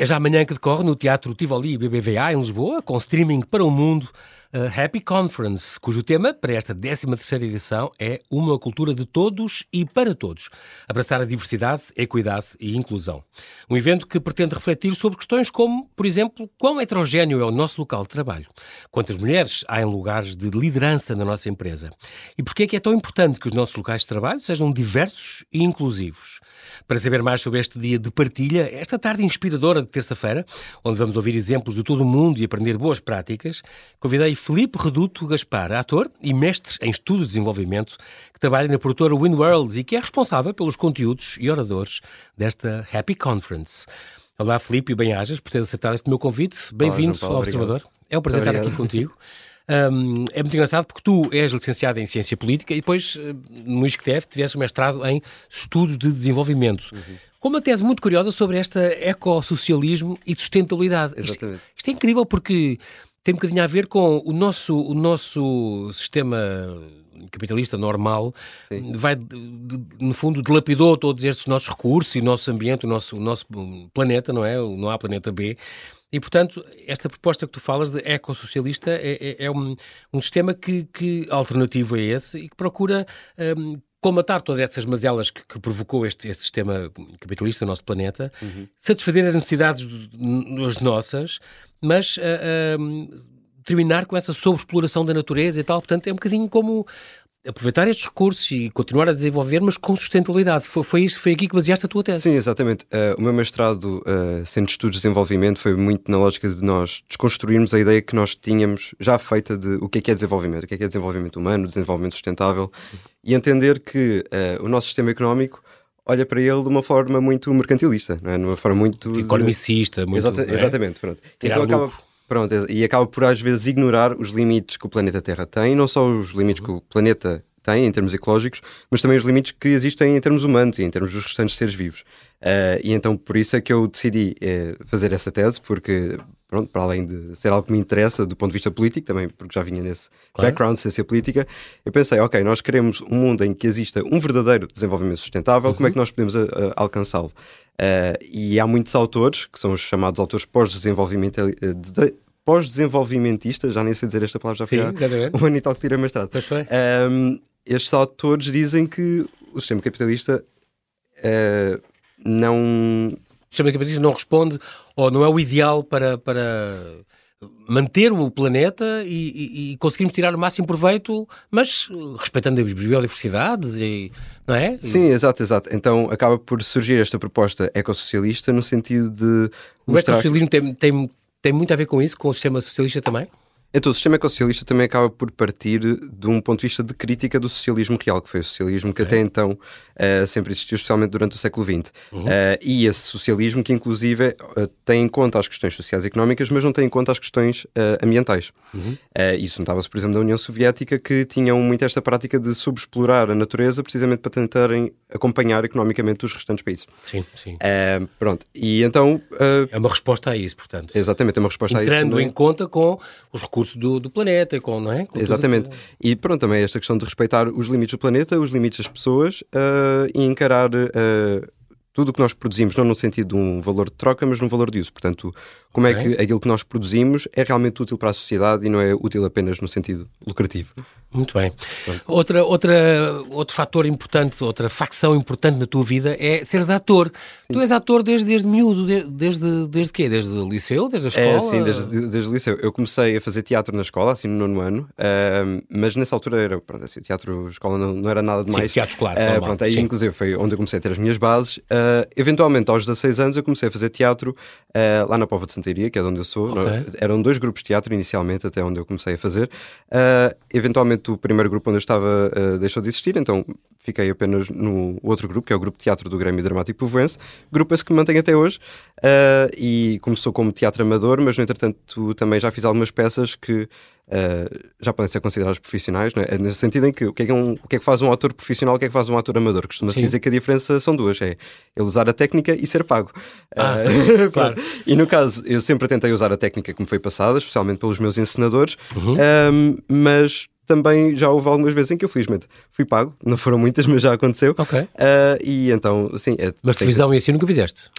É já amanhã que decorre no Teatro Tivoli BBVA, em Lisboa, com streaming para o mundo, a Happy Conference, cujo tema para esta 13ª edição é Uma cultura de todos e para todos, abraçar a diversidade, equidade e inclusão. Um evento que pretende refletir sobre questões como, por exemplo, quão heterogéneo é o nosso local de trabalho, quantas mulheres há em lugares de liderança na nossa empresa e porquê é que é tão importante que os nossos locais de trabalho sejam diversos e inclusivos. Para saber mais sobre este dia de partilha, esta tarde inspiradora de terça-feira, onde vamos ouvir exemplos de todo o mundo e aprender boas práticas, convidei Felipe Reduto Gaspar, ator e mestre em estudos de desenvolvimento, que trabalha na produtora WinWorld e que é responsável pelos conteúdos e oradores desta Happy Conference. Olá, Felipe, e bem-ajas por teres aceitado este meu convite. Bem-vindo ao Observador. É um prazer estar aqui contigo. Um, é muito engraçado porque tu és licenciado em Ciência Política e depois, eh, no ISCTEF, tiveste um mestrado em Estudos de Desenvolvimento. Uhum. Com uma tese muito curiosa sobre esta ecossocialismo e sustentabilidade. Exatamente. Isto, isto é incrível porque tem um bocadinho a ver com o nosso, o nosso sistema capitalista normal, Sim. vai, no fundo, dilapidou todos estes nossos recursos e o nosso ambiente, o nosso, o nosso planeta, não é? Não há planeta B. E, portanto, esta proposta que tu falas de ecossocialista é, é, é um, um sistema que, que, alternativo a esse e que procura um, colmatar todas essas mazelas que, que provocou este, este, sistema capitalista no nosso planeta, uhum. satisfazer as necessidades das nossas, mas uh, uh, terminar com essa sobreexploração da natureza e tal. Portanto, é um bocadinho como aproveitar estes recursos e continuar a desenvolver, mas com sustentabilidade. Foi, foi, isso, foi aqui que baseaste a tua tese. Sim, exatamente. Uh, o meu mestrado, uh, Estudos de Desenvolvimento, foi muito na lógica de nós desconstruirmos a ideia que nós tínhamos já feita de o que é que é desenvolvimento, o que é que é desenvolvimento humano, desenvolvimento sustentável, e entender que uh, o nosso sistema económico olha para ele de uma forma muito mercantilista, não é? Numa forma muito... Economicista. Muito, Exata, é? Exatamente, pronto. Tirar então acaba... Pronto, e acaba por às vezes ignorar os limites que o planeta Terra tem, não só os limites que o planeta tem em termos ecológicos, mas também os limites que existem em termos humanos e em termos dos restantes seres vivos. Uh, e então por isso é que eu decidi uh, fazer essa tese, porque, pronto, para além de ser algo que me interessa do ponto de vista político, também porque já vinha nesse claro. background de ciência política, eu pensei, ok, nós queremos um mundo em que exista um verdadeiro desenvolvimento sustentável, uhum. como é que nós podemos uh, alcançá-lo? Uh, e há muitos autores, que são os chamados autores pós-desenvolvimentistas, já nem sei dizer esta palavra, já foi um ano e tal que tirei mestrado. Pois foi. Um, estes autores dizem que o sistema capitalista uh, não. O sistema capitalista não responde ou não é o ideal para, para manter o planeta e, e, e, conseguirmos tirar o máximo proveito, mas respeitando as biodiversidades e não é? Sim, exato, exato. Então acaba por surgir esta proposta ecossocialista no sentido de. O ecossocialismo que... tem, tem, tem muito a ver com isso, com o sistema socialista também? Então, o sistema ecossocialista também acaba por partir de um ponto de vista de crítica do socialismo real, que foi o socialismo que é. até então uh, sempre existiu, especialmente durante o século XX. Uhum. Uh, e esse socialismo que, inclusive, uh, tem em conta as questões sociais e económicas, mas não tem em conta as questões ambientais. Uhum. isso notava-se, por exemplo, da União Soviética, que tinham muito esta prática de subexplorar a natureza precisamente para tentarem acompanhar economicamente os restantes países. Sim, sim. pronto. E então... é uma resposta a isso, portanto. Exatamente, é uma resposta Entrando a isso. Entrando em conta com os recursos do, do planeta, com, não é? Com Exatamente. Tudo... E pronto, também esta questão de respeitar os limites do planeta, os limites das pessoas uh, e encarar uh, tudo o que nós produzimos, não no sentido de um valor de troca, mas num valor de uso. Portanto, como é que aquilo que nós produzimos é realmente útil para a sociedade e não é útil apenas no sentido lucrativo. Muito bem. Outra, outra, outro fator importante, outra facção importante na tua vida é seres ator. Sim. Tu és ator desde, desde miúdo, desde, desde, desde quê? Desde o liceu? Desde a escola? É, sim, desde, desde o liceu. Eu comecei a fazer teatro na escola, assim no nono ano, uh, mas nessa altura era, pronto, assim, o teatro, escola não, não era nada demais. Sim, teatro escolar, uh, pronto, aí sim. inclusive foi onde eu comecei a ter as minhas bases. Uh, eventualmente, aos 16 anos, eu comecei a fazer teatro uh, lá na Pova de Santaria, que é de onde eu sou. Okay. Eram dois grupos de teatro inicialmente, até onde eu comecei a fazer. eventualmente, o primeiro grupo onde eu estava uh, deixou de existir, então fiquei apenas no outro grupo, que é o Grupo de Teatro do Grêmio Dramático Povoense, grupo esse que me mantém até hoje, uh, e começou como teatro amador, mas no entretanto também já fiz algumas peças que uh, já podem ser consideradas profissionais, é? no sentido em que o que, é que, um, o que, é que faz um ator profissional, o que é que faz um ator amador? Costuma-se dizer que a diferença são duas, é ele usar a técnica e ser pago. Ah, uh, claro. E no caso, eu sempre tentei usar a técnica que me foi passada, especialmente pelos meus encenadores, uhum. mas também já houve algumas vezes em que eu felizmente fui pago, não foram muitas, mas já aconteceu. Ok. Uh, e então, sim. É, mas televisão que... e assim nunca fizeste?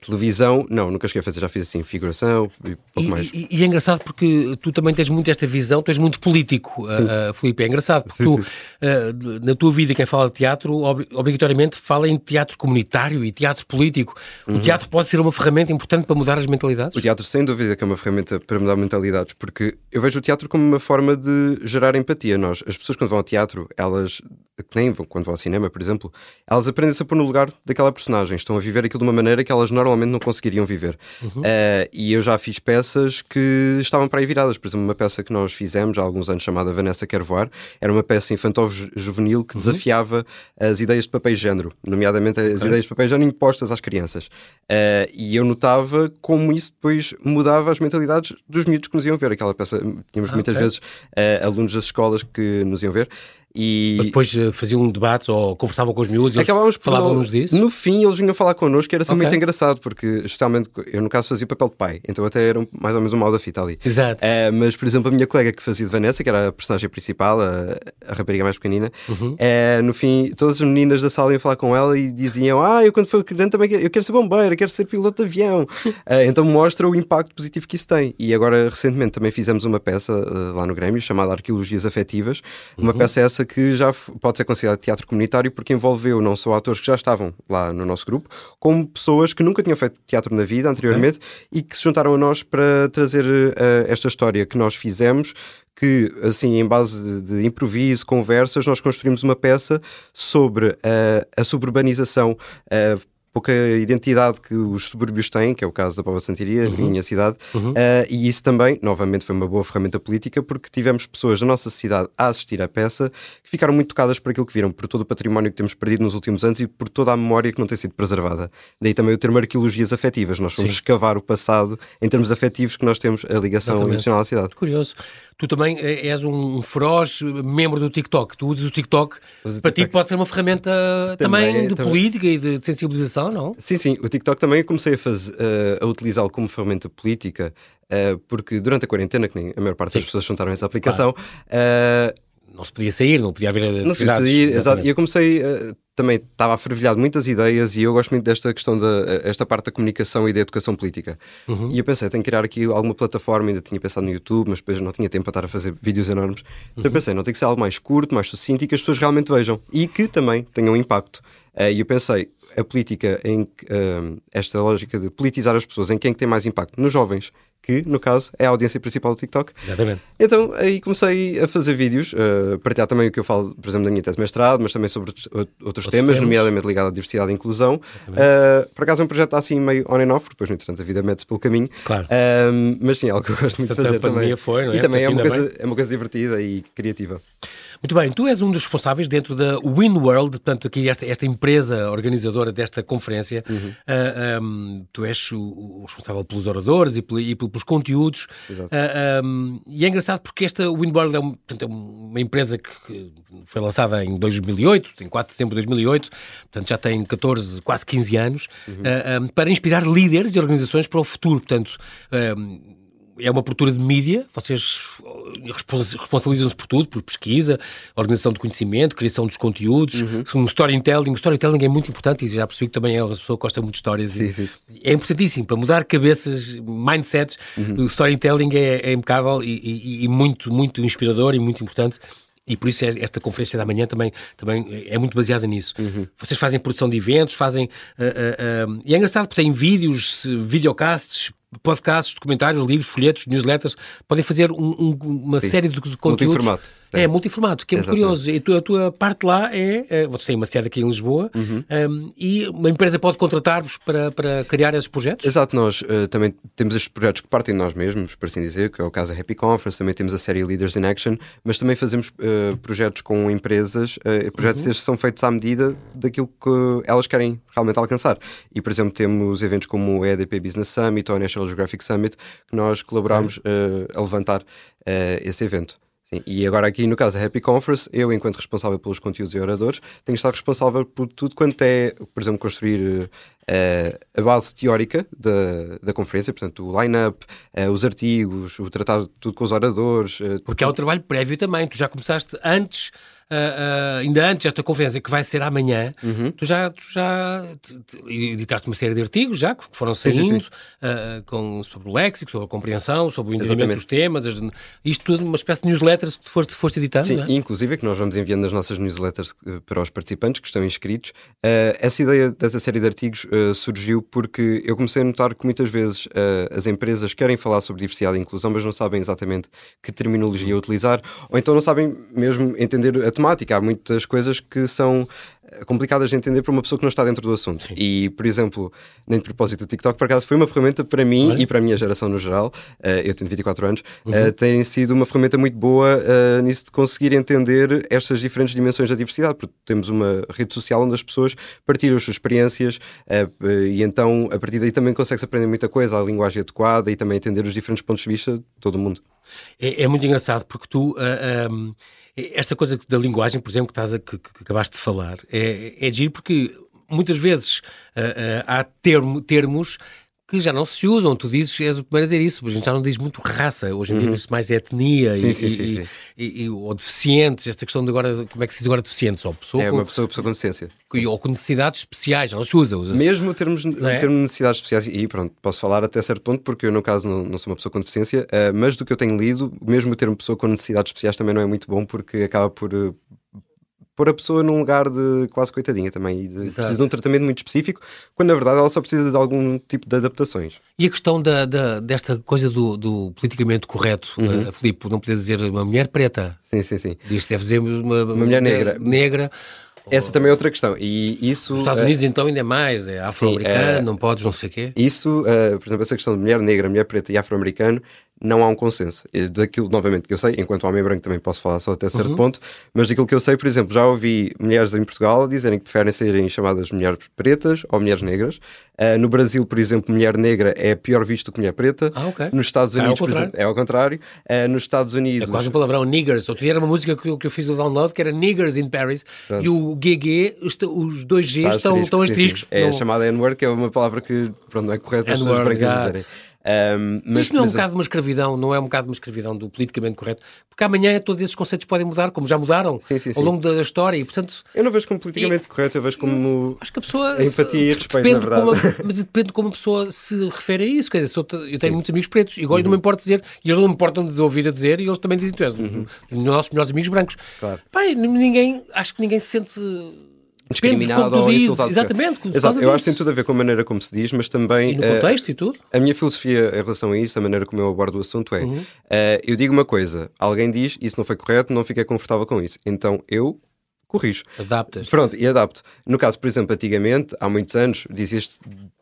Televisão, não, nunca cheguei a fazer, já fiz assim, figuração e pouco e, mais. E, e, é engraçado porque tu também tens muito esta visão, tu és muito político, uh, Filipe. É engraçado porque sim, tu, sim. Uh, na tua vida, quem fala de teatro, ob obrigatoriamente fala em teatro comunitário e teatro político. Uhum. O teatro pode ser uma ferramenta importante para mudar as mentalidades? O teatro, sem dúvida, que é uma ferramenta para mudar mentalidades, porque eu vejo o teatro como uma forma de gerar empatia. Nós, as pessoas, quando vão ao teatro, elas, que nem vão, quando vão ao cinema, por exemplo, elas aprendem-se a pôr no lugar daquela personagem, estão a viver aquilo de uma maneira que elas normalmente não conseguiriam viver. Uhum. Uh, e eu já fiz peças que estavam para aí viradas. Por exemplo, uma peça que nós fizemos há alguns anos chamada Vanessa Quer Voar era uma peça infantil-juvenil que uhum. desafiava as ideias de papel e género, nomeadamente as okay. ideias de papel e género impostas às crianças. Uh, e eu notava como isso depois mudava as mentalidades dos miúdos que nos iam ver. Aquela peça, tínhamos ah, muitas okay. vezes uh, alunos das escolas que nos iam ver e... Mas depois uh, faziam um debate ou conversavam com os miúdos e falavam-nos disso? No fim, eles vinham falar connosco, que era assim okay. muito engraçado, porque especialmente eu, no caso, fazia o papel de pai, então até era mais ou menos um mal da fita ali. Exato. Uh, mas, por exemplo, a minha colega que fazia de Vanessa, que era a personagem principal, a, a rapariga mais pequenina, uhum. uh, no fim, todas as meninas da sala iam falar com ela e diziam: Ah, eu quando for criança também quero, eu quero ser bombeiro, quero ser piloto de avião. então mostra o impacto positivo que isso tem. E agora, recentemente, também fizemos uma peça lá no Grêmio chamada Arqueologias Afetivas, uma uhum. peça essa que já pode ser considerado teatro comunitário porque envolveu não só atores que já estavam lá no nosso grupo, como pessoas que nunca tinham feito teatro na vida anteriormente é. e que se juntaram a nós para trazer uh, esta história que nós fizemos que, assim, em base de improviso, conversas, nós construímos uma peça sobre uh, a suburbanização uh, pouca identidade que os subúrbios têm, que é o caso da Pova Santiria, uhum. minha cidade, uhum. uh, e isso também, novamente, foi uma boa ferramenta política, porque tivemos pessoas da nossa cidade a assistir à peça que ficaram muito tocadas por aquilo que viram, por todo o património que temos perdido nos últimos anos e por toda a memória que não tem sido preservada. Daí também o termo arqueologias afetivas. Nós fomos Sim. escavar o passado em termos afetivos que nós temos a ligação Exatamente. emocional à cidade. Curioso. Tu também eh, és um feroz membro do TikTok. Tu usas o TikTok. Uso para TikTok. ti pode ser uma ferramenta também, também de também. política e de sensibilização, não? Sim, sim. O TikTok também comecei a, fazer, uh, a utilizá-lo como ferramenta política, uh, porque durante a quarentena, que nem a maior parte sim. das pessoas juntaram essa aplicação, claro. uh, não se podia sair, não podia haver Não se podia sair, exato. E eu comecei, uh, também estava a fervilhar de muitas ideias e eu gosto muito desta questão, da esta parte da comunicação e da educação política. Uhum. E eu pensei, tenho que criar aqui alguma plataforma, ainda tinha pensado no YouTube, mas depois não tinha tempo para estar a fazer vídeos enormes. Então eu uhum. pensei, não tem que ser algo mais curto, mais sucinto e que as pessoas realmente vejam. E que também tenham um impacto. Uh, e eu pensei, a política, em uh, esta lógica de politizar as pessoas, em quem é tem mais impacto? Nos jovens que, no caso, é a audiência principal do TikTok. Exatamente. Então, aí comecei a fazer vídeos, uh, partilhar também o que eu falo, por exemplo, da minha tese de mestrado, mas também sobre outros, outros temas, temas, nomeadamente ligado à diversidade e inclusão. Uh, por acaso é um projeto assim meio on and off, porque depois, no entretanto, a vida mete-se pelo caminho. Claro. Uh, mas sim, é algo que eu gosto muito de fazer também. Foi, não é? E também é uma, coisa, é uma coisa divertida e criativa. Muito bem, tu és um dos responsáveis dentro da WinWorld, portanto, aqui esta, esta empresa organizadora desta conferência. Uhum. Uh, ah, um, tu és o, o, responsável pelos oradores e, e pelos conteúdos. Uh, ah, um, e é engraçado porque esta WinWorld é, um, portanto, é uma empresa que, foi lançada em 2008, em 4 de setembro de 2008, portanto já tem 14, quase 15 anos, uhum. uh, para inspirar líderes e organizações para o futuro. Portanto, é uma abertura de mídia, vocês responsabilizam-se por tudo, por pesquisa, organização de conhecimento, criação dos conteúdos, uhum. um storytelling. O storytelling é muito importante e já percebi que também é uma pessoa que gosta muito de histórias. Sim, sim. É importantíssimo para mudar cabeças, mindsets. Uhum. O storytelling é, é impecável e, e, e muito, muito inspirador e muito importante e por isso esta conferência da manhã também, também é muito baseada nisso. Uhum. Vocês fazem produção de eventos, fazem. Uh, uh, uh, e é engraçado porque têm vídeos, videocasts, podcasts, documentários, livros, folhetos, newsletters, podem fazer um, um, uma Sim. série de, de conteúdos. Multiformato. É, é multiformato, que é muito curioso. E a tua, a tua, parte lá é, é vocês têm uma sede aqui em Lisboa uhum. um, e uma empresa pode contratar-vos para, para criar esses projetos? Exato, nós uh, também temos estes projetos que partem de nós mesmos, por assim dizer, que é o caso da Happy Conference, também temos a série Leaders in Action, mas também fazemos uh, projetos com empresas, uh, projetos uhum. estes são feitos à medida daquilo que elas querem realmente alcançar. E, por exemplo, temos eventos como o EDP Business Summit ou o National Geographic Summit, que nós colaboramos uhum. a levantar esse evento. Sim, e agora aqui no caso da Happy Conference, eu, enquanto responsável pelos conteúdos e oradores, tenho que estar responsável por tudo quanto é, por exemplo, construir a base teórica da, da conferência, portanto, o line-up, os artigos, o tratar tudo com os oradores. Porque há o trabalho prévio também, tu já começaste antes uh, ainda antes desta conferência, que vai ser amanhã, uhum. tu já, tu já editaste uma série de artigos já, que foram saindo, sim, sim, sim. Uh, com, sobre o léxico, sobre a compreensão, sobre o entendimento dos temas, as, isto tudo, uma espécie de newsletters que tu foste, foste editando, Sim, é? inclusive é que nós vamos enviando as nossas newsletters para os participantes que estão inscritos. Uh, essa ideia dessa série de artigos surgiu porque eu comecei a notar que muitas vezes as empresas querem falar sobre diversidade e inclusão, mas não sabem exatamente que terminologia utilizar, ou então não sabem mesmo entender a temática. Há muitas coisas que são eh, complicadas de entender para uma pessoa que não está dentro do assunto. Sim. E, por exemplo, nem de propósito, o TikTok, por acaso, foi uma ferramenta para mim Olha. e para a minha geração no geral, uh, eu tenho 24 anos, uhum. uh, tem sido uma ferramenta muito boa uh, nisso de conseguir entender estas diferentes dimensões da diversidade, porque temos uma rede social onde as pessoas partilham as suas experiências e então, a partir daí também consegue-se aprender muita coisa, a linguagem adequada e também entender os diferentes pontos de vista de todo o mundo. É, é muito engraçado porque tu... Um esta coisa da linguagem, por exemplo, que, estás a, que, que acabaste de falar, é, é giro porque muitas vezes uh, uh, há termo, termos que já não se usam. Tu dizes, és o primeiro a dizer isso, mas a gente já não diz muito raça. Hoje em uhum. dia diz mais etnia sim, e, sim, e, sim, e, e, ou deficientes. Esta questão de agora, como é que se diz agora deficientes? Ou pessoa é, com, uma pessoa, pessoa com deficiência. Ou com necessidades especiais, não se usa. usa -se. Mesmo termos, é? termo necessidades especiais, e pronto, posso falar até certo ponto, porque eu, no caso, não, não sou uma pessoa com deficiência, uh, mas do que eu tenho lido, mesmo o termo pessoa com necessidades especiais também não é muito bom, porque acaba por uh, pôr a pessoa num lugar de quase coitadinha também e de, precisa de um tratamento muito específico, quando na verdade ela só precisa de algum tipo de adaptações. E a questão da, da desta coisa do, do politicamente correto, uhum. uh, Filipe, não podia dizer uma mulher preta. Sim, sim, sim. Diz deve dizer uma, uma mulher negra. negra. Essa também é outra questão. E isso, Nos Estados Unidos, uh, então, ainda é mais. É afro-americano, uh, não podes, não sei o quê. Isso, uh, por exemplo, essa questão de mulher negra, mulher preta e afro-americano não há um consenso. Daquilo, novamente, que eu sei, enquanto homem branco também posso falar só até certo uhum. ponto, mas daquilo que eu sei, por exemplo, já ouvi mulheres em Portugal dizerem que preferem serem chamadas mulheres pretas ou mulheres negras. Uh, no Brasil, por exemplo, mulher negra é pior visto que mulher preta. Ah. Nos Estados é Unidos, é, por exemplo, é ao contrário. Uh, nos Estados Unidos. É quase um palavrão, niggers. Outro dia era uma música que eu, que eu fiz o download que era Niggers in Paris Pronto. e o GG, os dois Gs estão, estão asteriscos. É não... chamada N-word, que é uma palavra que pronto, não é correta as pessoas brancas dizerem. Um, mas, Isto não é um mas... bocado de uma escravidão, não é um bocado de uma escravidão do politicamente correto, porque amanhã todos esses conceitos podem mudar, como já mudaram sim, sim, sim. ao longo da história, e portanto... Eu não vejo como politicamente e... correto, eu vejo como acho que a pessoa a empatia e respeito, depende na verdade. Como, mas depende de como a pessoa se refere a isso, quer dizer, eu tenho muitos amigos pretos, e agora uhum. não me importa dizer, e eles não me importam de ouvir a dizer, e eles também dizem, tu és uhum. dos nossos melhores amigos brancos. Claro. Pai, ninguém, acho que ninguém se sente discriminado ou dizes, insultado. Exatamente. Exato. Eu acho que tem tudo a ver com a maneira como se diz, mas também. E no contexto uh, e tudo. A minha filosofia em relação a isso, a maneira como eu abordo o assunto é: uhum. uh, eu digo uma coisa, alguém diz isso não foi correto, não fiquei confortável com isso. Então eu corrijo. Adaptas. Pronto, e adapto. No caso, por exemplo, antigamente, há muitos anos, dizia-se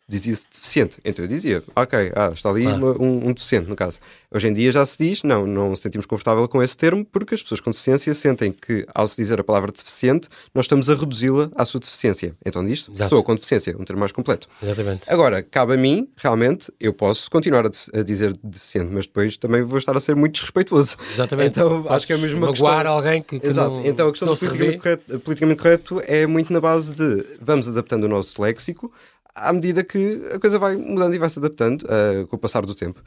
dizia-se deficiente. Então eu dizia, ok, ah, está ali um, um, deficiente, no caso. Hoje em dia já se diz, não, não nos sentimos confortável com esse termo, porque as pessoas com deficiência sentem que, ao se dizer a palavra deficiente, nós estamos a reduzi-la à sua deficiência. Então diz pessoa com deficiência, um termo mais completo. Exatamente. Agora, cabe a mim, realmente, eu posso continuar a, a dizer deficiente, mas depois também vou estar a ser muito desrespeitoso. Exatamente. Então Podes acho que é mesmo uma questão... alguém que, que Exato. Não, então a questão do politicamente correto, politicamente correto é muito na base de vamos adaptando o nosso léxico, à medida que a coisa vai mudando e vai se adaptando uh, com o passar do tempo.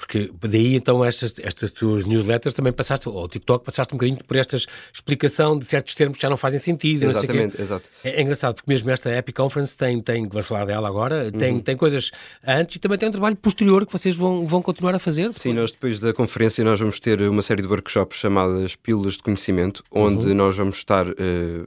Porque daí então estas, estas tuas newsletters também passaste, ou o TikTok, passaste um bocadinho por esta explicação de certos termos que já não fazem sentido. Exatamente, exato. É, é, engraçado, porque mesmo esta Epic Conference tem, tem vamos falar dela agora, tem, uhum. tem coisas antes e também tem um trabalho posterior que vocês vão, vão continuar a fazer. Sim, nós depois da conferência nós vamos ter uma série de workshops chamadas Pílulas de Conhecimento, onde uhum. nós vamos estar uh,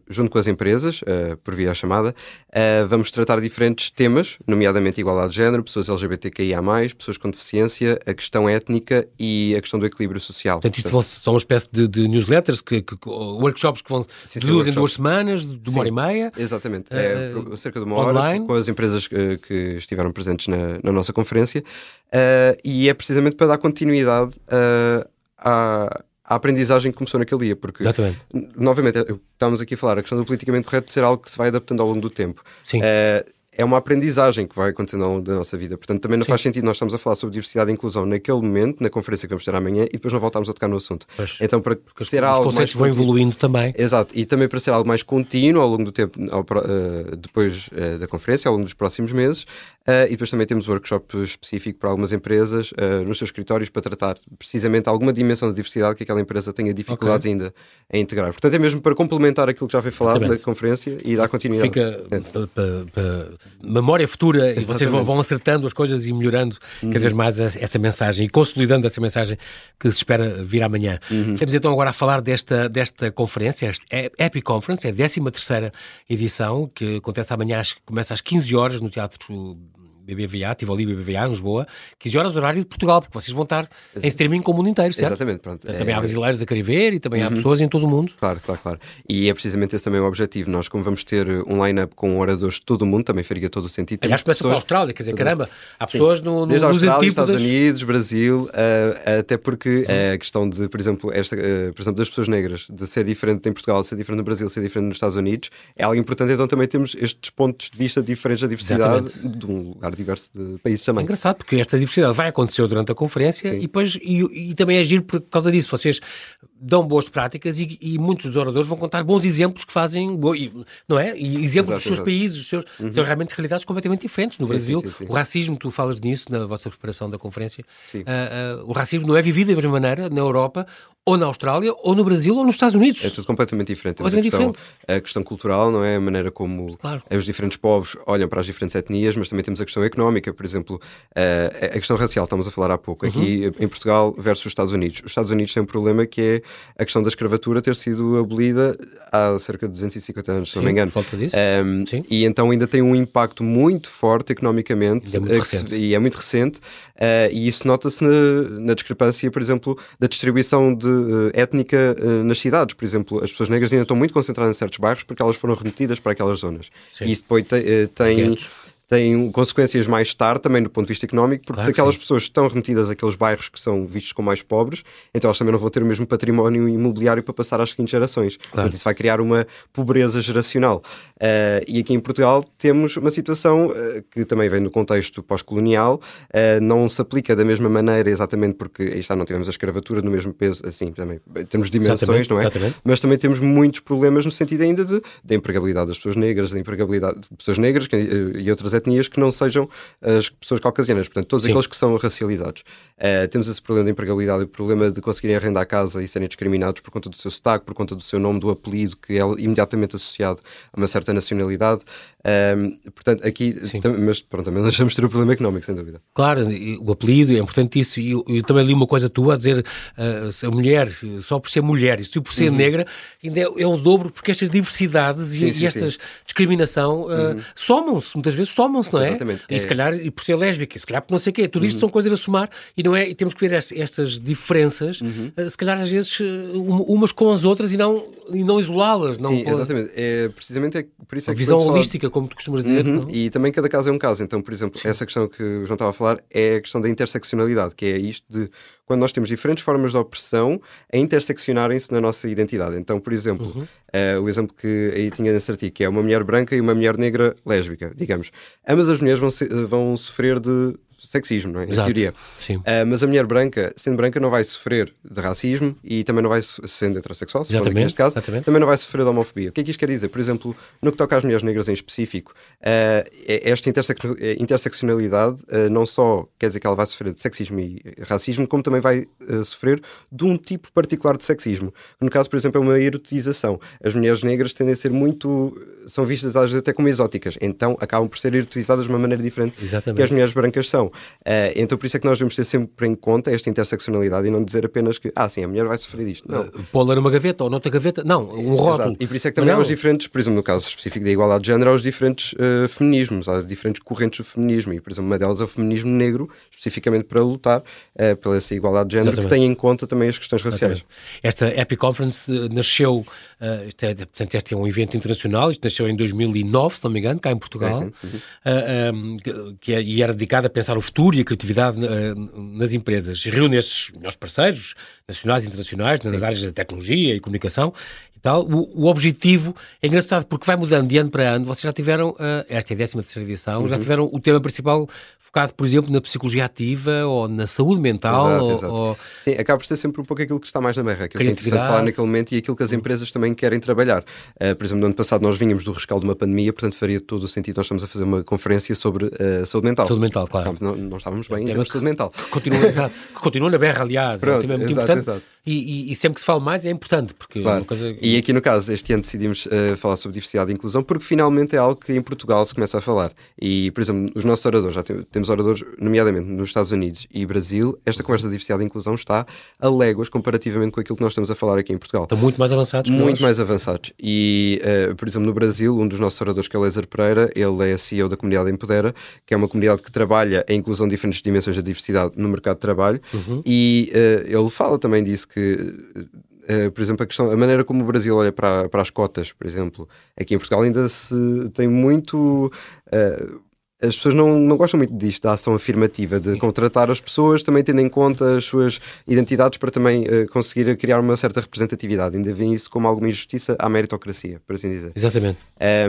junto com as empresas, uh, por via chamada, uh, vamos tratar diferentes temas, nomeadamente igualdade de género, pessoas LGBTQIA+, pessoas com deficiência, a questão étnica e a questão do equilíbrio social. Portanto, isto Portanto, são uma espécie de, de newsletters, que, que, workshops que vão sim, de duas em duas semanas, de uma hora e meia. Exatamente, uh, é cerca de uma online. hora, com as empresas que, que estiveram presentes na, na nossa conferência, uh, e é precisamente para dar continuidade uh, à a aprendizagem que começou naquele dia, porque, Exatamente. novamente, estamos aqui a falar, a questão do politicamente correto ser algo que se vai adaptando ao longo do tempo. Sim. Uh, é uma aprendizagem que vai acontecendo ao longo da nossa vida. Portanto, também não Sim. faz sentido nós estamos a falar sobre diversidade e inclusão naquele momento, na conferência que vamos ter amanhã, e depois não voltarmos a tocar no assunto. Pois, então, para ser os algo conceitos vão evoluindo também. Exato, e também para ser algo mais contínuo ao longo do tempo, ao, uh, depois uh, da conferência, ao longo dos próximos meses, uh, e depois também temos um workshop específico para algumas empresas nos seus escritórios para tratar precisamente alguma dimensão de diversidade que aquela empresa tenha dificuldades okay. ainda a integrar. Portanto, é mesmo para complementar aquilo que já foi falado Exatamente. da conferência e dar continuidade. Fica é. para memória futura Exatamente. e vocês vão, vão, acertando as coisas e melhorando uhum. cada vez mais essa mensagem e consolidando essa mensagem que se espera vir amanhã. Uhum. Estamos então agora a falar desta, desta conferência, esta Epic Conference, é a 13 terceira edição, que acontece amanhã, começa às 15 horas no Teatro BBVA, Tivoli BBVA, em Lisboa, 15 horas horário de Portugal, porque vocês vão estar Exatamente. em streaming com o mundo inteiro, certo? Exatamente, pronto. Também é... há brasileiros a querer ver e também uhum. há pessoas em todo o mundo. Claro, claro, claro. E é precisamente esse também o objetivo. Nós, como vamos ter um line-up com oradores de todo o mundo, também faria todo o sentido. Aliás, começa pessoas... pela Austrália, quer dizer, caramba, há pessoas no, no, Desde nos Austrália, Estados Unidos, Brasil, uh, até porque uhum. a questão de, por exemplo, esta, uh, por exemplo, das pessoas negras, de ser diferente em Portugal, ser diferente no Brasil, ser diferente nos Estados Unidos, é algo importante, então também temos estes pontos de vista diferentes da diversidade Exatamente. de um lugar diverso de países também. É engraçado, porque esta diversidade vai acontecer durante a conferência Sim. e depois e, e, também é giro por causa disso. Vocês dão boas práticas e, e, muitos dos oradores vão contar bons exemplos que fazem, não é? E exemplos exato, dos seus exato. países, os seus, uhum. são realmente realidades completamente diferentes. No sim, Brasil, sim, sim, o racismo, tu falas nisso na vossa preparação da conferência, uh, uh, o racismo não é vivido da mesma maneira na Europa, ou na Austrália, ou no Brasil, ou nos Estados Unidos. É tudo completamente diferente. Completamente a, questão, diferente. a questão cultural, não é? A maneira como claro. os diferentes povos olham para as diferentes etnias, mas também temos a questão económica, por exemplo, uh, a questão racial, estamos a falar há pouco, aqui uhum. em Portugal versus os Estados Unidos. Os Estados Unidos têm um problema que é a questão da escravatura ter sido abolida há cerca de 250 anos, se Sim, não me engano. Falta disso. Um, e então ainda tem um impacto muito forte economicamente e é muito recente, e, é muito recente, uh, e isso nota-se na, na, discrepância, por exemplo, da distribuição de, uh, étnica nas cidades. Por exemplo, as pessoas negras ainda estão muito concentradas em certos bairros porque elas foram remetidas para aquelas zonas. Sim. E isso depois te, tem tem consequências mais tarde também do ponto de vista económico, porque claro, se aquelas sim. pessoas estão remetidas àqueles bairros que são vistos como mais pobres, então elas também não vão ter o mesmo património imobiliário para passar às seguintes gerações. Claro. Portanto, isso vai criar uma pobreza geracional. Uh, e aqui em Portugal temos uma situação uh, que também vem no contexto pós-colonial, uh, não se aplica da mesma maneira exatamente porque aí está, não tivemos a escravatura no mesmo peso, assim, também temos dimensões, exatamente, não é? Exatamente. Mas também temos muitos problemas no sentido ainda de, de empregabilidade das pessoas negras, da empregabilidade de pessoas negras e outras etnias que não sejam as pessoas caucasianas, portanto, todos Sim. aqueles que são racializados. Uh, temos esse problema de empregabilidade, o problema de conseguirem arrendar a casa e serem discriminados por conta do seu sotaque, por conta do seu nome, do apelido, que é imediatamente associado a uma certa nacionalidade. Um, portanto, aqui, mas pronto, também nós vamos ter o problema económico, sem dúvida. Claro, o apelido é importante isso. E eu, eu, também li uma coisa tua a dizer uh, a mulher, só por ser mulher e por ser uhum. negra, ainda é, é, o dobro, porque estas diversidades sim, e, sim, e estas sim. discriminação uh, uhum. somam-se, muitas vezes somam-se, não é? Exatamente. E é. se calhar, e por ser lésbica, e se calhar por não sei o quê, tudo isto uhum. são coisas a somar e, não é, e temos que ver estas diferenças, uhum. uh, se calhar às vezes umas com as outras e não, e não isolá-las. Sim, exatamente. É, precisamente é por isso é a visão holística, como tu costumas dizer. Uhum. E também cada caso é um caso. Então, por exemplo, Sim. essa questão que o João estava a falar é a questão da interseccionalidade, que é isto de quando nós temos diferentes formas de opressão a interseccionarem-se na nossa identidade. Então, por exemplo, uhum. uh, o exemplo que aí tinha nesse artigo, que é uma mulher branca e uma mulher negra lésbica, digamos. Ambas as mulheres vão, vão sofrer de sexismo, não é? Exato. Em teoria. Sim. Uh, mas a mulher branca, sendo branca, não vai sofrer de racismo e também não vai, sendo heterossexual, se exatamente, neste caso, exatamente. também não vai sofrer de homofobia. O que é que isto quer dizer? Por exemplo, no que toca às mulheres negras em específico, uh, esta interseccionalidade uh, não só quer dizer que ela vai sofrer de sexismo e racismo, como também vai sofrer de um tipo particular de sexismo. No caso, por exemplo, é uma erotização. As mulheres negras tendem a ser muito. são vistas às vezes até como exóticas, então acabam por ser erotizadas de uma maneira diferente Exatamente. que as mulheres brancas são. Uh, então por isso é que nós devemos ter sempre em conta esta interseccionalidade e não dizer apenas que, ah, sim, a mulher vai sofrer disto. Não. Uh, Pô-la numa gaveta ou noutra gaveta. Não, um rótulo. Exato. E por isso é que também há os diferentes, por exemplo, no caso específico da igualdade de género, há os diferentes uh, feminismos, há as diferentes correntes do feminismo. E, por exemplo, uma delas é o feminismo negro, especificamente para lutar uh, pela essa igualdade de género, Exatamente. que tem em conta também as questões raciais. Esta Epic Conference nasceu, uh, é, portanto, este é um evento internacional, isto nasceu em 2009, se não me engano, cá em Portugal, é, uhum. que é, e era dedicado a pensar o futuro e a criatividade uh, nas empresas. Reúne estes melhores parceiros, nacionais e internacionais, nas Sim. áreas da tecnologia e comunicação, tal. O, o, objetivo é engraçado porque vai mudando de ano para ano. Vocês já tiveram, uh, esta é a 13 terceira edição, uhum. já tiveram o tema principal focado, por exemplo, na psicologia ativa ou na saúde mental. Exato, ou, exato. Ou... Sim, acaba por ser sempre um pouco aquilo que está mais na berra, aquilo que é interessante falar naquele momento e aquilo que as uhum. empresas também querem trabalhar. Uh, por exemplo, no ano passado nós vínhamos do rescaldo de uma pandemia, portanto faria todo o sentido nós estamos a fazer uma conferência sobre uh, saúde mental. Saúde mental, claro. Não, não estávamos bem é em termos de saúde mental. Continua, exato, continua na berra, aliás. Pronto, é um tema muito exato, importante. Exato. E, e, e, sempre que se fala mais é importante, porque claro. é uma coisa... E aqui no caso, este ano decidimos uh, falar sobre diversidade e inclusão, porque finalmente é algo que em Portugal se começa a falar. E, por exemplo, os nossos oradores, já temos oradores, nomeadamente nos Estados Unidos e Brasil, esta conversa de diversidade e inclusão está a léguas comparativamente com aquilo que nós estamos a falar aqui em Portugal. Estão muito mais avançados Muito nós. mais avançados. E, uh, por exemplo, no Brasil, um dos nossos oradores, que é o Lézer Pereira, ele é CEO da comunidade Empodera, que é uma comunidade que trabalha a inclusão de diferentes dimensões da diversidade no mercado de trabalho, uhum. e uh, ele fala também disso que Uh, por exemplo, a questão, a maneira como o Brasil olha para, para as cotas, por exemplo, aqui em Portugal ainda se tem muito. Uh, as pessoas não, não gostam muito disto, da ação afirmativa, de contratar as pessoas, também tendo em conta as suas identidades para também uh, conseguir criar uma certa representatividade. Ainda veem isso como alguma injustiça à meritocracia, por assim dizer. Exatamente.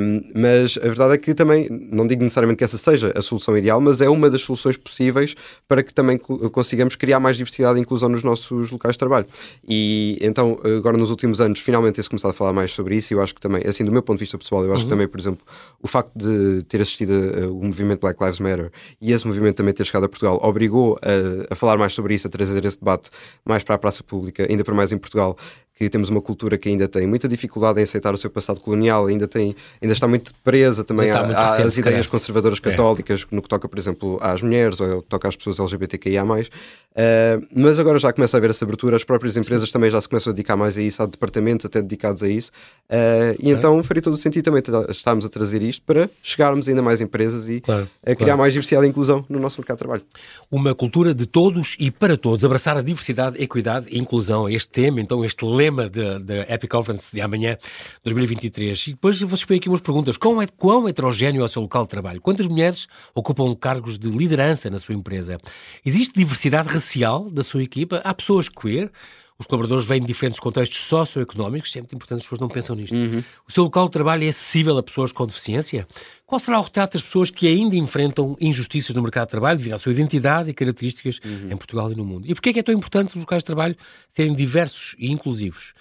Um, mas a verdade é que também, não digo necessariamente que essa seja a solução ideal, mas é uma das soluções possíveis para que também consigamos criar mais diversidade e inclusão nos nossos locais de trabalho. E então, agora nos últimos anos, finalmente tem-se começado a falar mais sobre isso e eu acho que também, assim, do meu ponto de vista pessoal, eu acho uhum. que também, por exemplo, o facto de ter assistido o movimento movimento Black Lives Matter e esse movimento também ter chegado a Portugal obrigou a, a falar mais sobre isso, a trazer esse debate mais para a praça pública, ainda por mais em Portugal, que temos uma cultura que ainda tem muita dificuldade em aceitar o seu passado colonial, ainda, tem, ainda está muito presa também às ideias conservadoras é. católicas, é. no que toca, por exemplo, às mulheres ou toca às pessoas LGBTQIA. Uh, mas agora já começa a haver essa abertura, as próprias empresas também já se começam a dedicar mais a isso, há departamentos até dedicados a isso, uh, e é. então faria todo o sentido também estarmos a trazer isto para chegarmos ainda mais empresas e claro, a criar claro. mais diversidade e inclusão no nosso mercado de trabalho. Uma cultura de todos e para todos, abraçar a diversidade, equidade e inclusão, este tema, então este lema da Epic Conference de amanhã, 2023. E depois vou expor aqui umas perguntas. Quão, é, quão heterogéneo é o seu local de trabalho? Quantas mulheres ocupam cargos de liderança na sua empresa? Existe diversidade racial da sua equipa? Há pessoas queer? Os colaboradores vêm de diferentes contextos socioeconómicos, sempre é importante, as pessoas não pensam nisto. Uhum. O seu local de trabalho é acessível a pessoas com deficiência? Qual será o retrato das pessoas que ainda enfrentam injustiças no mercado de trabalho devido à sua identidade e características uhum. em Portugal e no mundo? E porquê é que é tão importante os locais de trabalho serem diversos e inclusivos?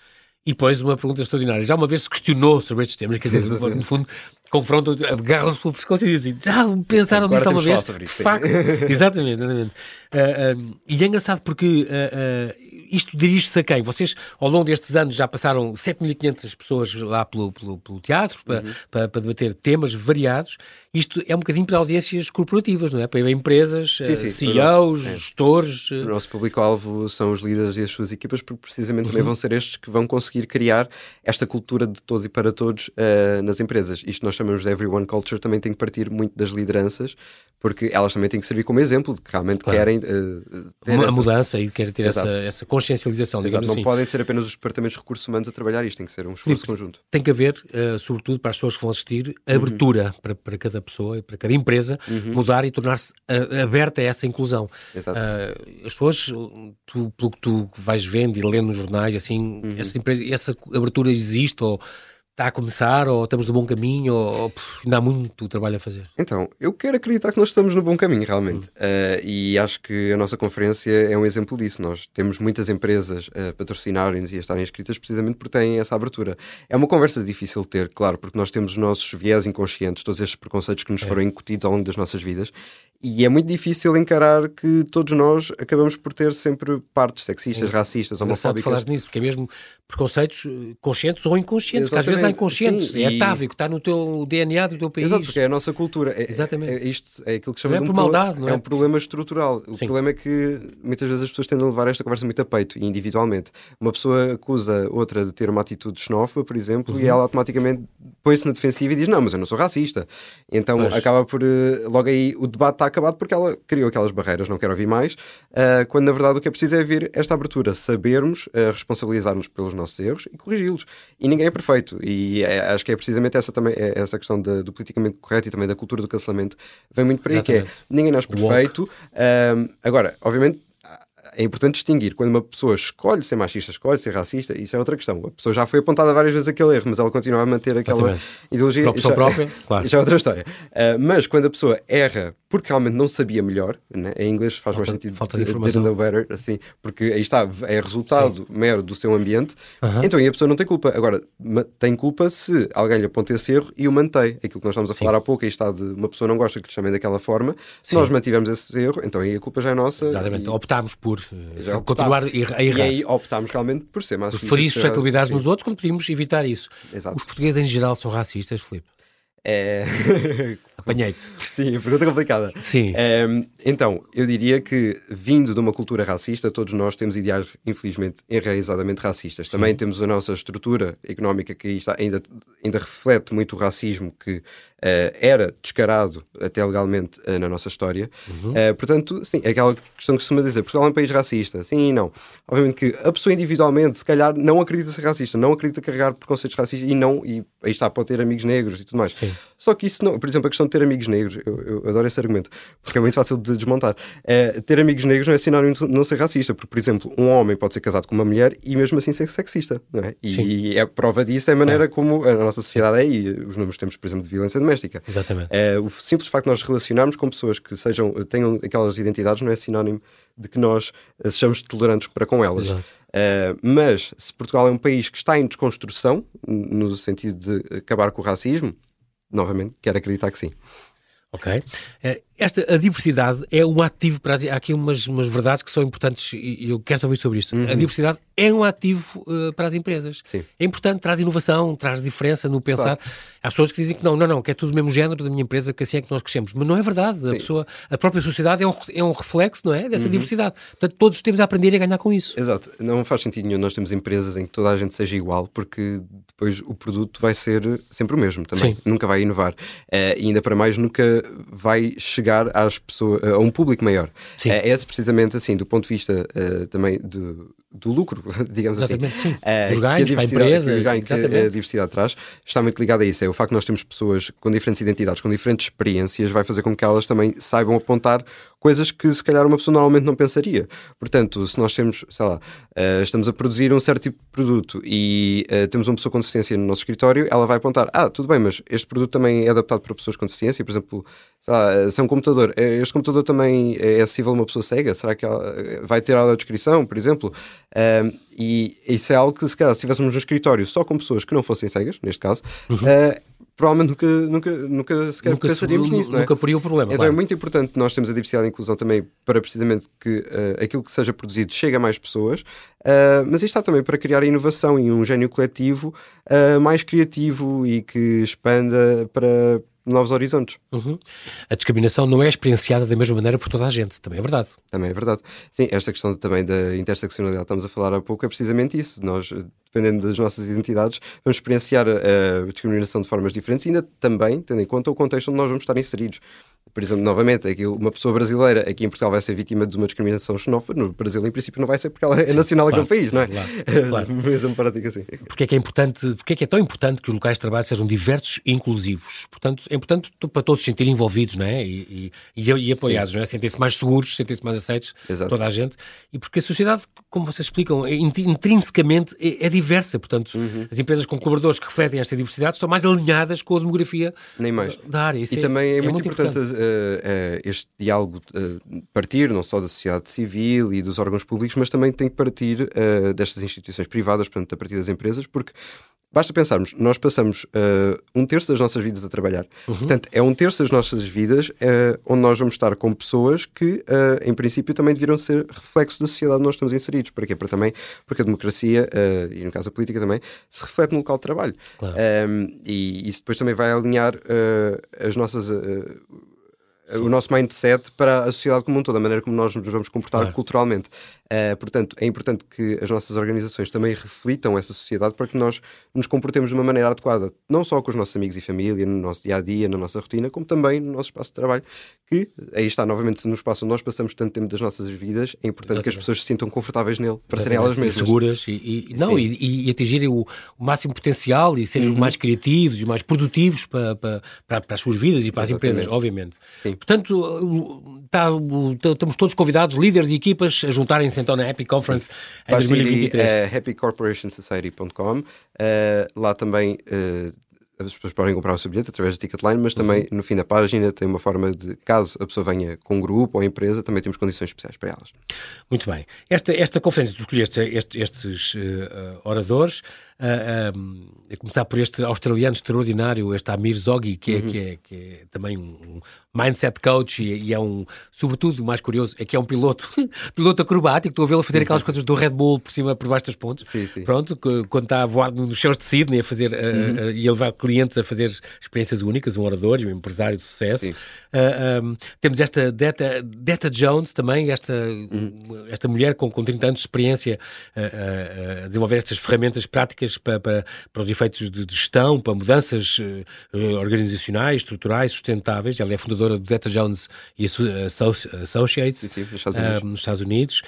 E depois uma pergunta extraordinária. Já uma vez se questionou sobre estes temas, quer dizer, no fundo, confrontam, agarram-se pelo pescoço e dizem já pensaram nisto alguma vez? De facto, exatamente, exatamente. Uh, uh, e é engraçado porque uh, isto dirige-se a quem? Vocês, ao longo destes anos, já passaram 7.500 pessoas lá pelo, pelo, pelo teatro para, uhum. para, para, debater temas variados. Isto é um bocadinho para audiências corporativas, não é? Para empresas, sim, sim, CEOs, é. gestores. O nosso público-alvo são os líderes e as suas equipas, porque precisamente também uhum. vão ser estes que vão conseguir criar esta cultura de todos e para todos uh, nas empresas. Isto nós chamamos de Everyone Culture, também tem que partir muito das lideranças, porque elas também têm que servir como exemplo de que realmente claro. querem uh, ter a essa... mudança e querem ter essa, essa consciencialização, Exato. Não assim. podem ser apenas os departamentos de recursos humanos a trabalhar isto, tem que ser um esforço Sim, conjunto. Tem que haver, uh, sobretudo para as pessoas que vão assistir, abertura uhum. para, para cada pessoa e para cada empresa uhum. mudar e tornar-se uh, aberta a essa inclusão. As pessoas, tu, pelo que tu vais vendo e lendo nos jornais, assim, uhum. essa, empresa, essa abertura existe ou está a começar ou estamos no bom caminho ou, ou pff, ainda há muito trabalho a fazer? Então, eu quero acreditar que nós estamos no bom caminho, realmente. Uh, e acho que a nossa conferência é um exemplo disso. Nós temos muitas empresas a patrocinarem-nos e a estarem inscritas precisamente porque têm essa abertura. É uma conversa difícil de ter, claro, porque nós temos os nossos viés inconscientes, todos estes preconceitos que nos é. foram incutidos ao longo das nossas vidas e é muito difícil encarar que todos nós acabamos por ter sempre partes sexistas, é. racistas, homofóbicas. falar nisso, porque é mesmo preconceitos conscientes ou inconscientes, que às vezes há inconscientes, Sim, é e... atávico, está no teu DNA do teu país. Exato, porque é a nossa cultura. É, Exatamente. É, isto, é aquilo que chama não é por maldade, não é? É um problema estrutural. O Sim. problema é que muitas vezes as pessoas tendem a levar esta conversa muito a peito e individualmente. Uma pessoa acusa outra de ter uma atitude xenófoba, por exemplo, uhum. e ela automaticamente põe-se na defensiva e diz: Não, mas eu não sou racista. Então pois. acaba por. Eh, logo aí o debate está acabado porque ela criou aquelas barreiras, não quero ouvir mais, uh, quando na verdade o que é preciso é ver esta abertura, sabermos uh, responsabilizar-nos pelos nossos erros e corrigi-los. E ninguém é perfeito. E é, acho que é precisamente essa também, é essa questão de, do politicamente correto e também da cultura do cancelamento, vem muito por aí, Exatamente. que é ninguém é perfeito. Uh, agora, obviamente, é importante distinguir quando uma pessoa escolhe ser machista, escolhe ser racista, isso é outra questão. A pessoa já foi apontada várias vezes aquele erro, mas ela continua a manter aquela Exatamente. ideologia. Para a própria, claro. Isso é outra história. Uh, mas quando a pessoa erra porque realmente não sabia melhor, né? em inglês faz falta, mais sentido falta de informação. know better, assim, porque aí está, é resultado Sim. mero do seu ambiente, uh -huh. então aí a pessoa não tem culpa. Agora, tem culpa se alguém lhe aponta esse erro e o mantém. Aquilo que nós estamos a Sim. falar há pouco, aí está de uma pessoa não gosta que lhe chamem daquela forma, se Sim. nós mantivemos esse erro, então aí a culpa já é nossa. Exatamente, e... optámos por uh, continuar a errar. E aí optámos realmente por ser mais... Por ferir suscetibilidades nos outros quando podíamos evitar isso. Exato. Os portugueses em geral são racistas, Filipe? É... Apanhei-te. Sim, pergunta complicada. Sim. É, então, eu diria que, vindo de uma cultura racista, todos nós temos ideais, infelizmente, enraizadamente racistas. Também Sim. temos a nossa estrutura económica que está, ainda, ainda reflete muito o racismo que uh, era descarado, até legalmente, uh, na nossa história. Uhum. Uh, portanto, sim, é aquela questão que costuma dizer: Portugal é um país racista. Sim e não. Obviamente que a pessoa individualmente, se calhar, não acredita ser racista, não acredita carregar preconceitos racistas e não, e aí está, pode ter amigos negros e tudo mais. Sim. Só que isso não, por exemplo, a questão de ter amigos negros, eu, eu adoro esse argumento, porque é muito fácil de desmontar. É, ter amigos negros não é sinónimo de não ser racista, porque, por exemplo, um homem pode ser casado com uma mulher e mesmo assim ser sexista, não é? E, e a prova disso é a maneira é. como a nossa sociedade é e os números que temos, por exemplo, de violência doméstica. Exatamente. É, o simples facto de nós relacionarmos com pessoas que sejam, tenham aquelas identidades não é sinónimo de que nós eh, sejamos tolerantes para com elas. Uh, mas se Portugal é um país que está em desconstrução, no sentido de acabar com o racismo, novamente, quero acreditar que sim. Ok. Eh, esta a diversidade é um ativo para as, há aqui umas, umas verdades que são importantes e eu quero ouvir sobre isto. Uhum. A diversidade é um ativo uh, para as empresas. Sim. É importante, traz inovação, traz diferença no pensar. Claro. Há pessoas que dizem que não, não, não, que é tudo do mesmo género da minha empresa, que assim é que nós crescemos. Mas não é verdade. A, pessoa, a própria sociedade é um, é um reflexo, não é? Dessa uhum. diversidade. Portanto, todos temos a aprender e a ganhar com isso. Exato. Não faz sentido nenhum nós temos empresas em que toda a gente seja igual, porque depois o produto vai ser sempre o mesmo também. Sim. Nunca vai inovar. Uh, e ainda para mais, nunca vai chegar às pessoas, a um público maior. Sim. Uh, esse precisamente assim, do ponto de vista uh, também do, do lucro, digamos assim. exatamente, assim. Sim. Uh, Os ganhos a empresa. Que, ganho que a diversidade traz está muito ligado a isso. É o facto de nós termos pessoas com diferentes identidades, com diferentes experiências, vai fazer com que elas também saibam apontar coisas que se calhar uma pessoa normalmente não pensaria. Portanto, se nós temos, sei lá, uh, estamos a produzir um certo tipo de produto e uh, temos uma pessoa com deficiência no nosso escritório, ela vai apontar, ah, tudo bem, mas este produto também é adaptado para pessoas com deficiência, por exemplo, lá, é um computador, este computador também é acessível a uma pessoa cega, será que ela vai ter a descrição, por exemplo? Uh, e isso é algo que, se calhar, se estivéssemos no escritório só com pessoas que não fossem cegas, neste caso, uhum. uh, provavelmente nunca, nunca, nunca sequer nunca pensaríamos nisso. Não é? Nunca poria o problema. Então é claro. é muito importante nós termos a diversidade e a inclusão também para precisamente que uh, aquilo que seja produzido chegue a mais pessoas, uh, mas isto está também para criar inovação e um gênio coletivo mais criativo e que expanda para novos horizontes. Uhum. A discriminação não é experienciada da mesma maneira por toda a gente, também é verdade. Também é verdade. Sim, esta questão também da interseccionalidade, estamos a falar há pouco, é precisamente isso. Nós, dependendo das nossas identidades, vamos experienciar a discriminação de formas diferentes, ainda também tendo em conta o contexto onde nós vamos estar inseridos por exemplo, novamente, aquilo, uma pessoa brasileira aqui em Portugal vai ser vítima de uma discriminação xenófoba, no Brasil, em princípio, não vai ser porque ela é Sim, nacional claro, daquele país, não é? Claro, claro. Mesmo prática assim. Porque é que é importante, porque é que é tão importante que os locais de trabalho sejam diversos e inclusivos? Portanto, é importante para todos se sentirem envolvidos, não é? E, e, e apoiados, Sim. não é? Sentem-se mais seguros, sentem-se mais aceitos, Exato. toda a gente. E porque a sociedade, como vocês explicam, é, intrinsecamente é, é diversa. Portanto, uhum. as empresas com colaboradores que refletem esta diversidade estão mais alinhadas com a demografia da área. Isso e é, também é, muito, muito importante, importante este diálogo uh, partir não só da sociedade civil e dos órgãos públicos, mas também tem que partir destas instituições privadas, portanto, a partir das empresas, porque Basta pensarmos, nós passamos uh, um terço das nossas vidas a trabalhar. Uhum. Portanto, é um terço das nossas vidas uh, onde nós vamos estar com pessoas que, uh, em princípio, também deveriam ser reflexos da sociedade onde nós estamos inseridos. Para quê? Para também, porque a democracia, e no caso a política também, se reflete no local de trabalho. Claro. Um, ehm, e isso depois também vai alinhar as nossas o nosso mindset para a sociedade como um todo, a maneira como nós nos vamos comportar claro. culturalmente. Uh, portanto, é importante que as nossas organizações também reflitam essa sociedade para que nós nos comportemos de uma maneira adequada, não só com os nossos amigos e família, no nosso dia a dia, na nossa rotina, como também no nosso espaço de trabalho, que aí está novamente no espaço onde nós passamos tanto tempo das nossas vidas, é importante Exatamente. que as pessoas se sintam confortáveis nele para Exatamente. serem elas mesmas. E seguras e, e não, e, e, atingirem o, o, máximo potencial e serem uhum. mais criativos e mais produtivos para, para, para, para, as suas vidas e para Exatamente. as empresas, obviamente. Sim. Portanto, tá, estamos todos convidados, líderes e equipas, a juntarem-se então na Happy Conference Sim. em 2023. É uh, happycorporationsociety.com. Uh, lá também uh, as pessoas podem comprar o seu bilhete através da Ticketline, mas também uhum. no fim da página tem uma forma de, caso a pessoa venha com um grupo ou empresa, também temos condições especiais para elas. Muito bem. Esta, esta conferência, tu escolheste estes, estes uh, oradores, uh, a começar por este australiano extraordinário, este Amir Zoghi, que, é, uhum. que, é, que é também um mindset coach e, e, é um, sobretudo, o mais curioso, é que é um piloto, piloto acrobático, estou a vê-lo fazer aquelas coisas do Red Bull por cima, por baixo das pontes. Sim, sim. Pronto, quando está a voar nos céus de Sydney a fazer, uhum. e a levar clientes a fazer experiências únicas, um orador e um empresário de sucesso. Uh, um, temos esta Deta, Deta Jones também, esta, uhum. esta mulher com, com 30 anos de experiência a desenvolver estas ferramentas práticas para, para, para os efeitos de gestão, para mudanças uh, organizacionais, estruturais, sustentáveis. Ela é fundadora do Deta Jones e Associates sim, sim, nos Estados Unidos, uh, nos Estados Unidos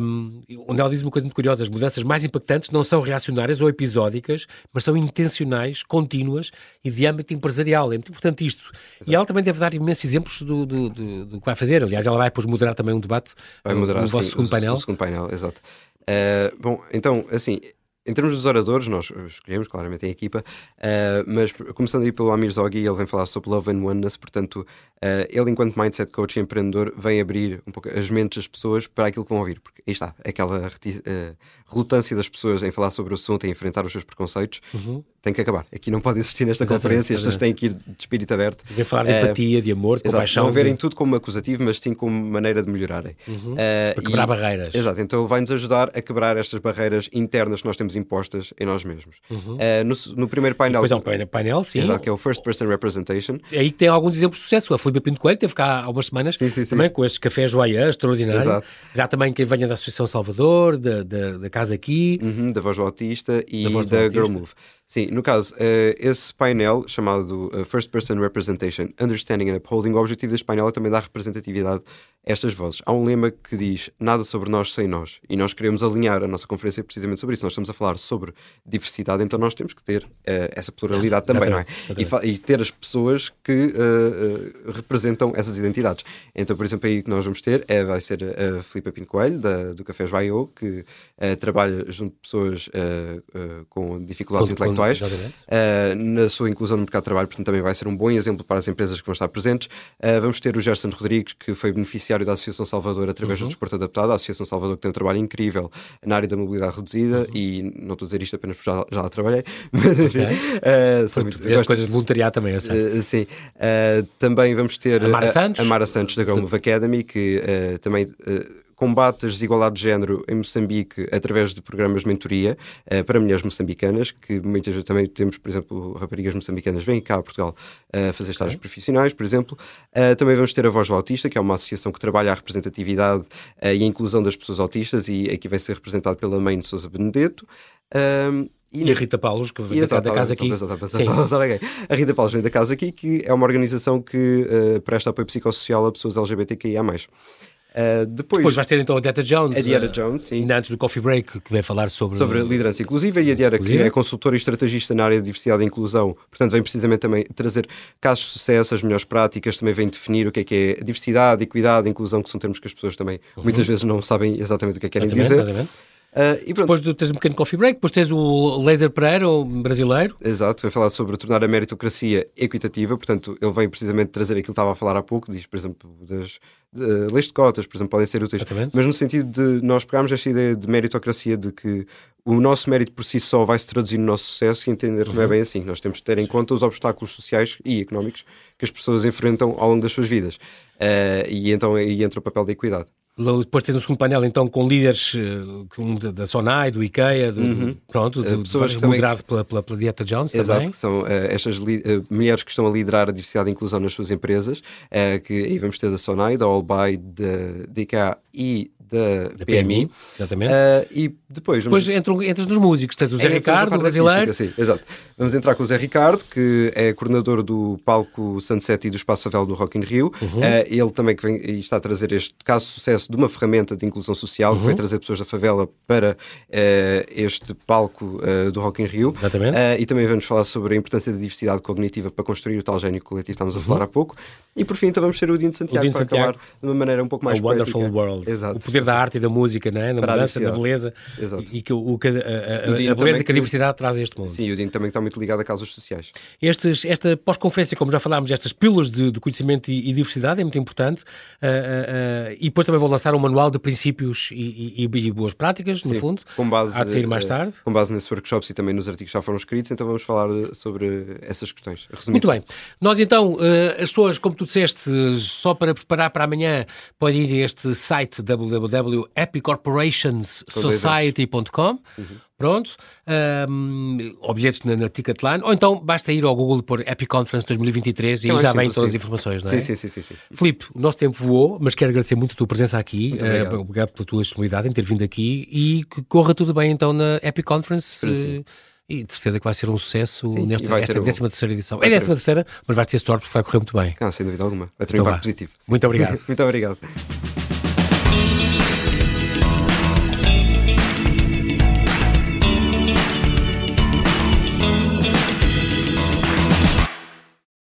um, onde ela diz uma coisa muito curiosa: as mudanças mais impactantes não são reacionárias ou episódicas, mas são intencionais, contínuas e de âmbito empresarial. É muito importante isto. Exato. E ela também deve dar imensos exemplos do, do, do, do, que vai fazer. Aliás, ela vai depois moderar também um debate vai moderar, no, vosso sim, segundo painel. O, o segundo painel, exato. Uh, bom, então, assim, em termos dos oradores, nós escolhemos claramente em equipa, uh, mas começando aí pelo Amir Zoghi, ele vem falar sobre Love and Oneness, portanto, uh, ele, enquanto mindset coach e empreendedor, vem abrir um pouco as mentes das pessoas para aquilo que vão ouvir, porque aí está, aquela uh, relutância das pessoas em falar sobre o assunto, em enfrentar os seus preconceitos, uhum. Tem que acabar. Aqui não pode existir nesta Exatamente, conferência, as pessoas têm que ir de espírito aberto. Tem falar de empatia, de amor, de exato, compaixão. Não verem de... tudo como acusativo, mas sim como maneira de melhorarem. Uhum. para quebrar e, barreiras. Exato, então vai-nos ajudar a quebrar estas barreiras internas que nós temos impostas em nós mesmos. Uhum. Uh, no, no, primeiro painel. Depois é um painel, sim. Exato, que é o First Person Representation. É aí que tem alguns exemplos de sucesso. A Filipe Pinto Coelho teve cá há umas semanas sim, sim, também sim. com estes cafés Joia extraordinário. Exato. Já também quem venha da Associação Salvador, da, da, da Casa Aqui, uhum, da Voz do Autista e da, da Girl Move. Sim, no caso, uh, esse painel chamado uh, First Person Representation, Understanding and Upholding, o objetivo deste painel é também dar representatividade estas vozes. Há um lema que diz nada sobre nós sem nós, e nós queremos alinhar a nossa conferência precisamente sobre isso. Nós estamos a falar sobre diversidade, então nós temos que ter uh, essa pluralidade também, não é? E, e, ter as pessoas que representam essas identidades. Então, por exemplo, aí que nós vamos ter é, vai ser a Filipe Pinto Coelho, da, do Café Joaio, que trabalha junto de pessoas com dificuldades intelectuais intelectuais uh, na sua inclusão no mercado de trabalho, portanto também vai ser um bom exemplo para as empresas que vão estar presentes. Uh, vamos ter o Gerson Rodrigues, que foi beneficiário da Associação Salvador através uhum. do Desporto Adaptado, a Associação Salvador que tem um trabalho incrível na área da mobilidade reduzida uhum. e não estou a dizer isto apenas porque já, já lá trabalhei, mas okay. uh, são muito, gosto, coisas de voluntariado também, eu sei. Uh, sim. também vamos ter a Mara Santos, a, Mara Santos da Grove Academy, que também combate a desigualdade de género em Moçambique através de programas de mentoria uh, para mulheres moçambicanas, que muitas vezes também temos, por exemplo, raparigas moçambicanas vêm cá a Portugal uh, fazer estágios okay. profissionais, por exemplo. Uh, também vamos ter a Voz do Autista, que é uma associação que trabalha a representatividade e a inclusão das pessoas autistas e aqui vai ser representado pela mãe de Sousa Benedetto. E, e, a Rita Paulos, que vem da casa aqui. A Rita Paulos vem da casa aqui, que é uma organização que uh, presta apoio psicossocial a pessoas LGBTQIA. Uh, depois, depois vais ter então a Dieta Jones. A Dieta uh, Jones, sim. Ainda antes do Coffee Break, que vem falar sobre. Sobre liderança inclusiva e a Dieta, que é consultora e estrategista na área de diversidade e inclusão. Portanto, vem precisamente também trazer casos de sucesso, as melhores práticas, também vem definir o que é que é diversidade, equidade, inclusão, que são termos que as pessoas também uhum. muitas vezes não sabem exatamente o que é que querem dizer. Exatamente. Uh, e depois de, tens um pequeno coffee break, depois tens o Laser Pereira, o brasileiro. Exato, vai falar sobre tornar a meritocracia equitativa, portanto, ele vem precisamente trazer aquilo que estava a falar há pouco, diz, por exemplo, das de, leis de cotas, por exemplo, podem ser úteis, Exatamente. mas no sentido de nós pegarmos esta ideia de meritocracia, de que o nosso mérito por si só vai se traduzir no nosso sucesso e entender uhum. que não é uhum. bem assim. Nós temos de ter em Sim. conta os obstáculos sociais e económicos que as pessoas enfrentam ao longo das suas vidas. Uh, e então aí entra o papel da equidade. Depois tens um segundo painel então com líderes uh, da Sonai, do IKEA, de, uhum. pronto, de, uh, pessoas de, moderado pela, pela, pela, Dieta Jones Exato, também. que são uh, estas mulheres que estão a liderar a diversidade e inclusão nas suas empresas, que aí vamos ter da Sonai, da Allbuy, da, da IKEA e da, da PMI. PMI exatamente. Uh, e depois... Vamos... Depois entram, entras nos músicos, tens o Zé é, Ricardo, o brasileiro. Sim, exato. Vamos entrar com o Zé Ricardo, que é coordenador do palco Sunset e do Espaço Favela do Rock in Rio. Uhum. Uh, ele também que vem, está a trazer este caso de sucesso de uma ferramenta de inclusão social, uhum. que foi trazer pessoas da favela para uh, este palco do Rock in Rio. Exatamente. e também vamos falar sobre a importância da diversidade cognitiva para construir o tal gênio coletivo que estávamos a uhum. falar há pouco. E por fim, então vamos ter o Dino de Santiago, Dino para Santiago. acabar de uma maneira um pouco mais A Wonderful World. Exato. O poder da arte e da música, né? da mudança, da beleza. Exato. E que o, que a, a, a beleza que a diversidade traz a este mundo. Sim, o Dino também está muito ligado a causas sociais. Estes, esta pós-conferência, como já falámos, estas pílulas de, de conhecimento e, e, diversidade é muito importante. Uh, uh, uh, e depois também vou lançar um manual de princípios e, e, e boas práticas, no Sim, fundo. Com base, Há de sair mais tarde. Com base nesses workshops e também nos artigos que já foram escritos, então vamos falar sobre essas questões. Resumindo. Muito bem. Nós então, as pessoas, como tu disseste, só para preparar para amanhã, podem ir a este site www.epicorporationsociety.com. Uhum. Pronto, um, ou bilhetes na, na, Ticketline, ou então basta ir ao Google por Epic Conference 2023 e aí já vêm todas as informações, não é? Sim, sim, sim, sim. Filipe, o nosso tempo voou, mas quero agradecer muito a tua presença aqui, muito obrigado. Uh, obrigado pela tua disponibilidade em ter vindo aqui e que corra tudo bem então na Epic Conference. Sim, uh, e de certeza que vai ser um sucesso Sim, nesta esta 13 terceira edição. É 13 terceira, mas vai ter sorte porque vai correr muito bem. Ah, sem dúvida alguma. Vai ter um então impacto positivo. Muito obrigado. muito obrigado.